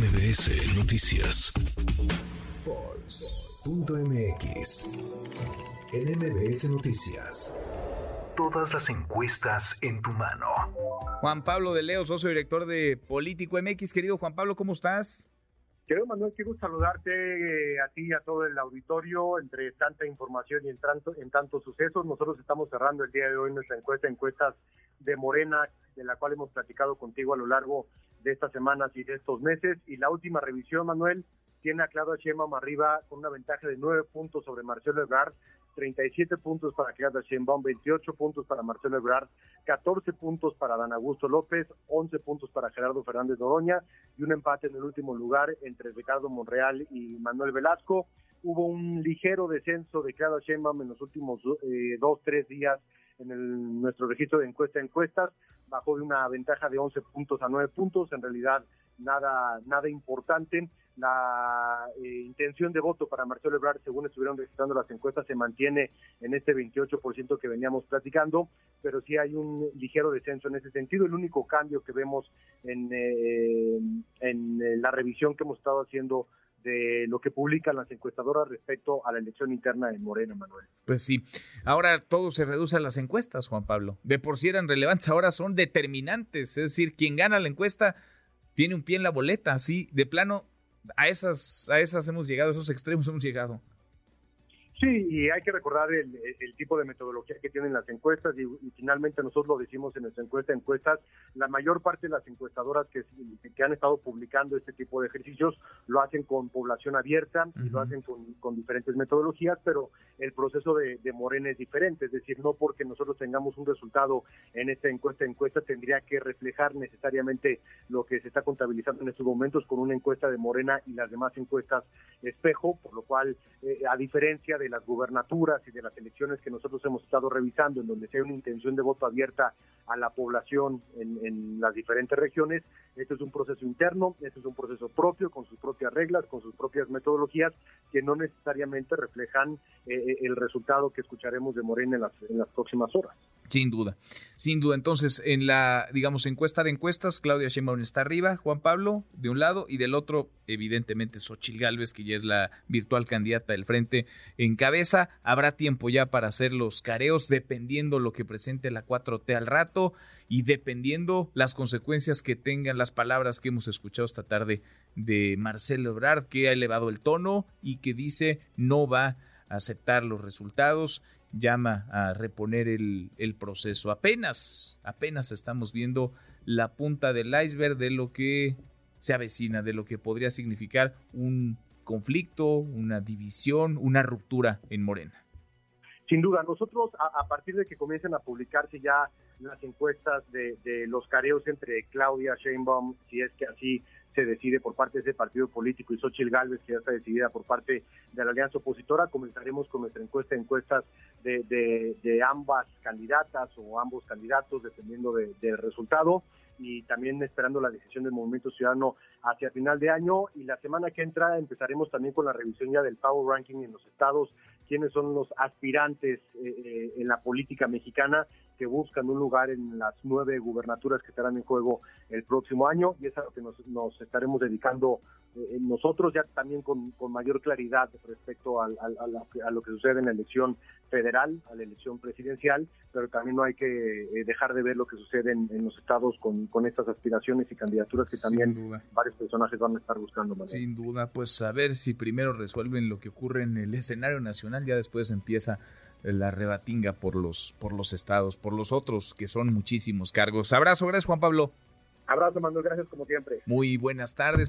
MBS Noticias. Pulse.mx. En MBS Noticias. Todas las encuestas en tu mano. Juan Pablo de Leo, socio director de Político MX. Querido Juan Pablo, ¿cómo estás? Querido Manuel, quiero saludarte eh, a ti y a todo el auditorio entre tanta información y en tanto en tantos sucesos. Nosotros estamos cerrando el día de hoy nuestra encuesta, encuestas de Morena, de la cual hemos platicado contigo a lo largo de estas semanas y de estos meses. Y la última revisión, Manuel, tiene a Claudia Sheinbaum arriba con una ventaja de nueve puntos sobre Marcelo Ebrard, 37 puntos para Claudia Sheinbaum, 28 puntos para Marcelo Ebrard, 14 puntos para Dan Augusto López, 11 puntos para Gerardo Fernández Doroña y un empate en el último lugar entre Ricardo Monreal y Manuel Velasco. Hubo un ligero descenso de Claudia Sheinbaum en los últimos eh, dos, tres días en nuestro registro de encuesta encuestas, bajó de una ventaja de 11 puntos a 9 puntos, en realidad nada, nada importante. La eh, intención de voto para Marcelo Ebrard, según estuvieron registrando las encuestas, se mantiene en este 28% que veníamos platicando, pero sí hay un ligero descenso en ese sentido. El único cambio que vemos en, eh, en la revisión que hemos estado haciendo de lo que publican las encuestadoras respecto a la elección interna de Morena, Manuel. Pues sí. Ahora todo se reduce a las encuestas, Juan Pablo. De por sí eran relevantes, ahora son determinantes. Es decir, quien gana la encuesta tiene un pie en la boleta. Así, de plano, a esas, a esas hemos llegado, a esos extremos hemos llegado. Sí, y hay que recordar el, tipo de metodología que tienen las encuestas y, finalmente nosotros lo decimos en nuestra encuesta encuestas, la mayor parte de las encuestadoras que, que han estado publicando este tipo de ejercicios lo hacen con población abierta y lo hacen con, diferentes metodologías, pero el proceso de, Morena es diferente, es decir, no porque nosotros tengamos un resultado en esta encuesta encuesta tendría que reflejar necesariamente lo que se está contabilizando en estos momentos con una encuesta de Morena y las demás encuestas espejo, por lo cual, eh, a diferencia de las gubernaturas y de las elecciones que nosotros hemos estado revisando, en donde se hay una intención de voto abierta a la población en, las diferentes regiones, esto es un proceso interno, esto es un proceso propio, con sus propias reglas, con sus propias metodologías, que no necesariamente reflejan eh, eh, el resultado que escucharemos de Morena en las, en las próximas horas. Sin duda, sin duda. Entonces, en la, digamos, encuesta de encuestas, Claudia Sheinbaum está arriba, Juan Pablo de un lado y del otro, evidentemente, Xochil Gálvez, que ya es la virtual candidata del frente en cabeza. Habrá tiempo ya para hacer los careos, dependiendo lo que presente la 4T al rato y dependiendo las consecuencias que tengan las palabras que hemos escuchado esta tarde de Marcelo Ebrard, que ha elevado el tono y que dice no va a aceptar los resultados llama a reponer el, el, proceso. Apenas, apenas estamos viendo la punta del iceberg de lo que se avecina, de lo que podría significar un conflicto, una división, una ruptura en Morena. Sin duda, nosotros a, partir de que comiencen a publicarse ya las encuestas de, de los careos entre Claudia Sheinbaum, si es que así se decide por parte de ese partido político y Xochitl Galvez, que ya está decidida por parte de la alianza opositora. Comenzaremos con nuestra encuesta, encuestas de, de, ambas candidatas o ambos candidatos, dependiendo del resultado y también esperando la decisión del Movimiento Ciudadano hacia final de año. Y la semana que entra empezaremos también con la revisión ya del Power Ranking en los estados, quiénes son los aspirantes eh, eh, en la política mexicana que buscan un lugar en las nueve gubernaturas que estarán en juego el próximo año y es a lo que nos, estaremos dedicando eh, nosotros ya también con, mayor claridad respecto a, lo que sucede en la elección federal, a la elección presidencial, pero también no hay que eh, dejar de ver lo que sucede en, los estados con, estas aspiraciones y candidaturas que también varios personajes van a estar buscando. Sin duda, pues a ver si primero resuelven lo que ocurre en el escenario nacional, ya después empieza la rebatinga por los, por los estados, por los otros, que son muchísimos cargos. Abrazo, gracias Juan Pablo. Abrazo, Manuel, gracias como siempre. Muy buenas tardes.